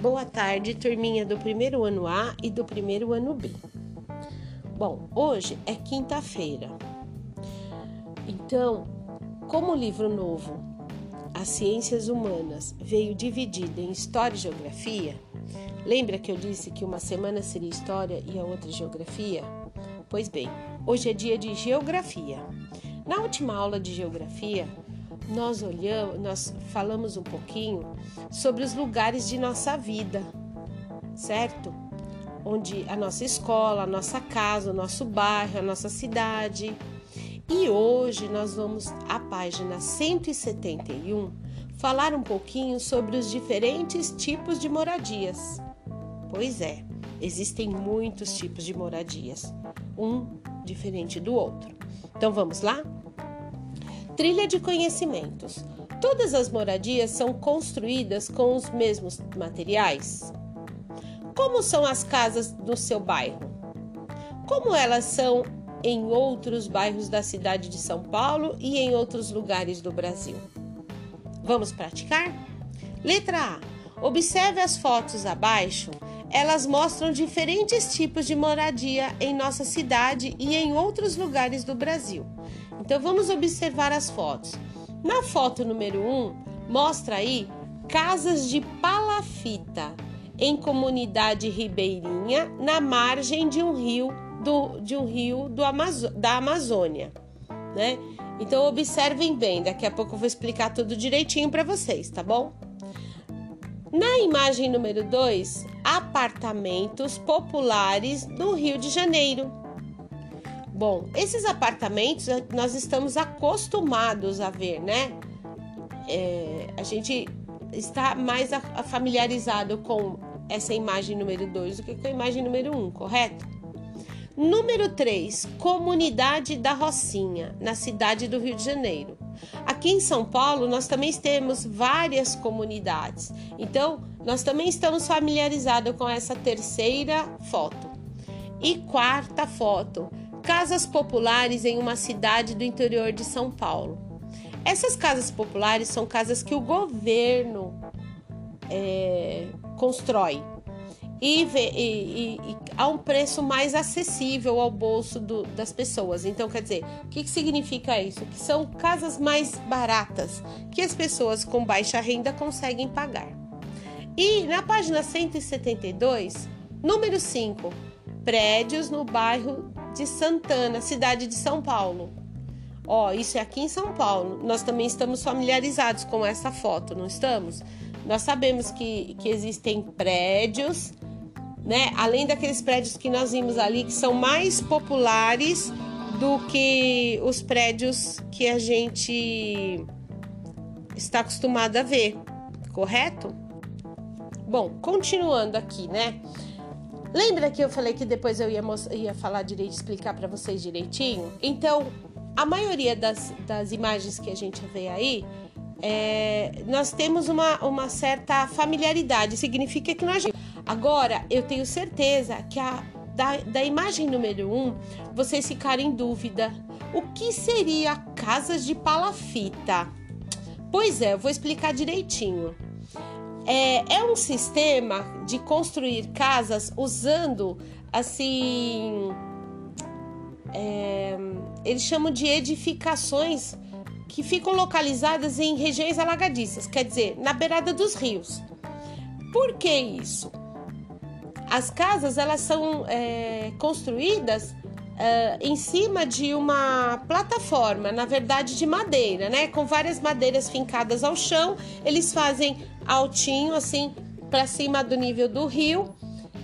Boa tarde, turminha do primeiro ano A e do primeiro ano B. Bom, hoje é quinta-feira. Então, como o livro novo, As Ciências Humanas, veio dividido em História e Geografia, lembra que eu disse que uma semana seria História e a outra Geografia? Pois bem, hoje é dia de Geografia. Na última aula de Geografia, nós olhamos, nós falamos um pouquinho sobre os lugares de nossa vida, certo? Onde a nossa escola, a nossa casa, o nosso bairro, a nossa cidade. E hoje nós vamos à página 171 falar um pouquinho sobre os diferentes tipos de moradias. Pois é, existem muitos tipos de moradias, um diferente do outro. Então vamos lá? Trilha de conhecimentos. Todas as moradias são construídas com os mesmos materiais? Como são as casas no seu bairro? Como elas são em outros bairros da cidade de São Paulo e em outros lugares do Brasil? Vamos praticar? Letra A. Observe as fotos abaixo. Elas mostram diferentes tipos de moradia em nossa cidade e em outros lugares do Brasil. Então vamos observar as fotos. Na foto número 1, um, mostra aí casas de palafita em comunidade ribeirinha na margem de um rio do, de um rio do Amazo da Amazônia, né? Então observem bem, daqui a pouco eu vou explicar tudo direitinho para vocês, tá bom? Na imagem número 2, apartamentos populares do Rio de Janeiro. Bom, esses apartamentos nós estamos acostumados a ver, né? É, a gente está mais familiarizado com essa imagem número 2 do que com a imagem número 1, um, correto? Número 3, Comunidade da Rocinha, na cidade do Rio de Janeiro. Aqui em São Paulo, nós também temos várias comunidades. Então, nós também estamos familiarizados com essa terceira foto. E quarta foto, casas populares em uma cidade do interior de São Paulo. Essas casas populares são casas que o governo é, constrói e, e, e, e, a um preço mais acessível ao bolso do, das pessoas. Então, quer dizer, o que, que significa isso? Que são casas mais baratas que as pessoas com baixa renda conseguem pagar. E na página 172, número 5, prédios no bairro de Santana, cidade de São Paulo. Ó, isso é aqui em São Paulo. Nós também estamos familiarizados com essa foto, não estamos? Nós sabemos que, que existem prédios, né? Além daqueles prédios que nós vimos ali, que são mais populares do que os prédios que a gente está acostumado a ver, correto? Bom, continuando aqui, né? Lembra que eu falei que depois eu ia, ia falar direito, explicar para vocês direitinho? Então, a maioria das, das imagens que a gente vê aí, é, nós temos uma, uma certa familiaridade, significa que nós. Agora, eu tenho certeza que a, da, da imagem número 1, um, vocês ficaram em dúvida. O que seria casas de palafita? Pois é, eu vou explicar direitinho. É, é um sistema de construir casas usando assim. É, eles chamam de edificações que ficam localizadas em regiões alagadiças, quer dizer, na beirada dos rios. Por que isso? As casas elas são é, construídas Uh, em cima de uma plataforma, na verdade de madeira, né? Com várias madeiras fincadas ao chão, eles fazem altinho, assim, para cima do nível do rio.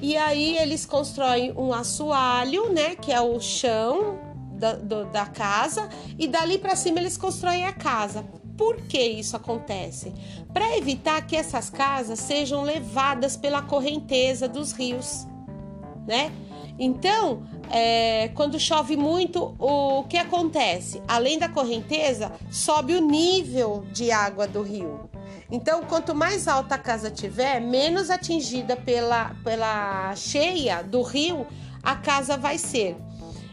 E aí eles constroem um assoalho, né? Que é o chão da, do, da casa, e dali para cima eles constroem a casa. Por que isso acontece? Para evitar que essas casas sejam levadas pela correnteza dos rios, né? Então, é, quando chove muito, o que acontece? Além da correnteza, sobe o nível de água do rio. Então, quanto mais alta a casa tiver, menos atingida pela, pela cheia do rio a casa vai ser.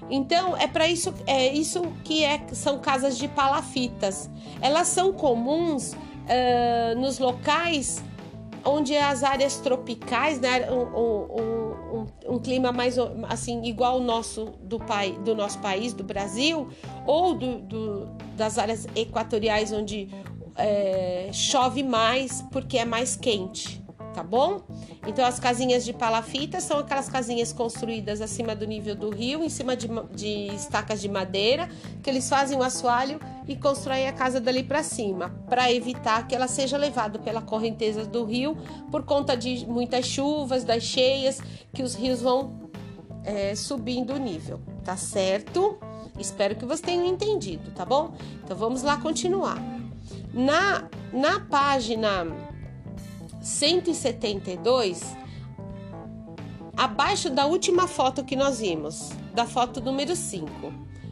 Então, é para isso, é isso que é, são casas de palafitas. Elas são comuns uh, nos locais onde as áreas tropicais, né, um, um, um, um, clima mais assim igual ao nosso do, pai, do nosso país, do Brasil, ou do, do das áreas equatoriais onde é, chove mais porque é mais quente tá bom? Então, as casinhas de palafita são aquelas casinhas construídas acima do nível do rio, em cima de, de estacas de madeira, que eles fazem o assoalho e constroem a casa dali para cima, para evitar que ela seja levada pela correnteza do rio por conta de muitas chuvas, das cheias, que os rios vão é, subindo o nível, tá certo? Espero que vocês tenham entendido, tá bom? Então vamos lá continuar. Na, na página 172, abaixo da última foto que nós vimos, da foto número 5.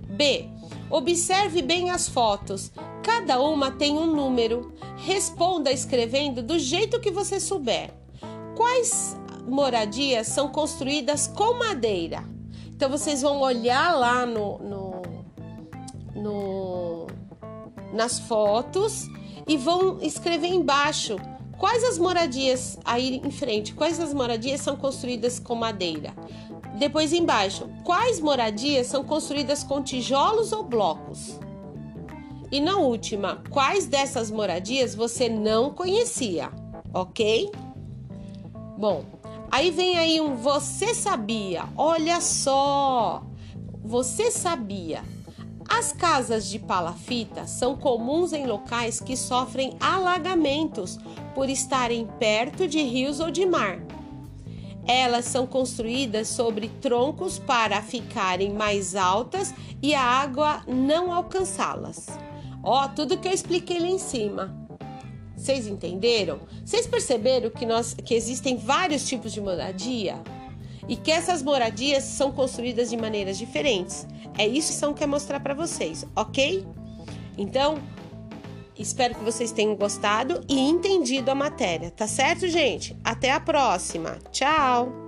B. Observe bem as fotos. Cada uma tem um número. Responda escrevendo do jeito que você souber. Quais moradias são construídas com madeira? Então vocês vão olhar lá no, no, no nas fotos e vão escrever embaixo Quais as moradias aí em frente? Quais as moradias são construídas com madeira? Depois embaixo, quais moradias são construídas com tijolos ou blocos? E na última, quais dessas moradias você não conhecia? Ok? Bom, aí vem aí um você sabia. Olha só, você sabia as casas de palafita são comuns em locais que sofrem alagamentos por estarem perto de rios ou de mar. Elas são construídas sobre troncos para ficarem mais altas e a água não alcançá-las. Ó, tudo que eu expliquei lá em cima. Vocês entenderam? Vocês perceberam que nós que existem vários tipos de moradia? E que essas moradias são construídas de maneiras diferentes. É isso que São quer mostrar para vocês, ok? Então, espero que vocês tenham gostado e entendido a matéria, tá certo, gente? Até a próxima. Tchau!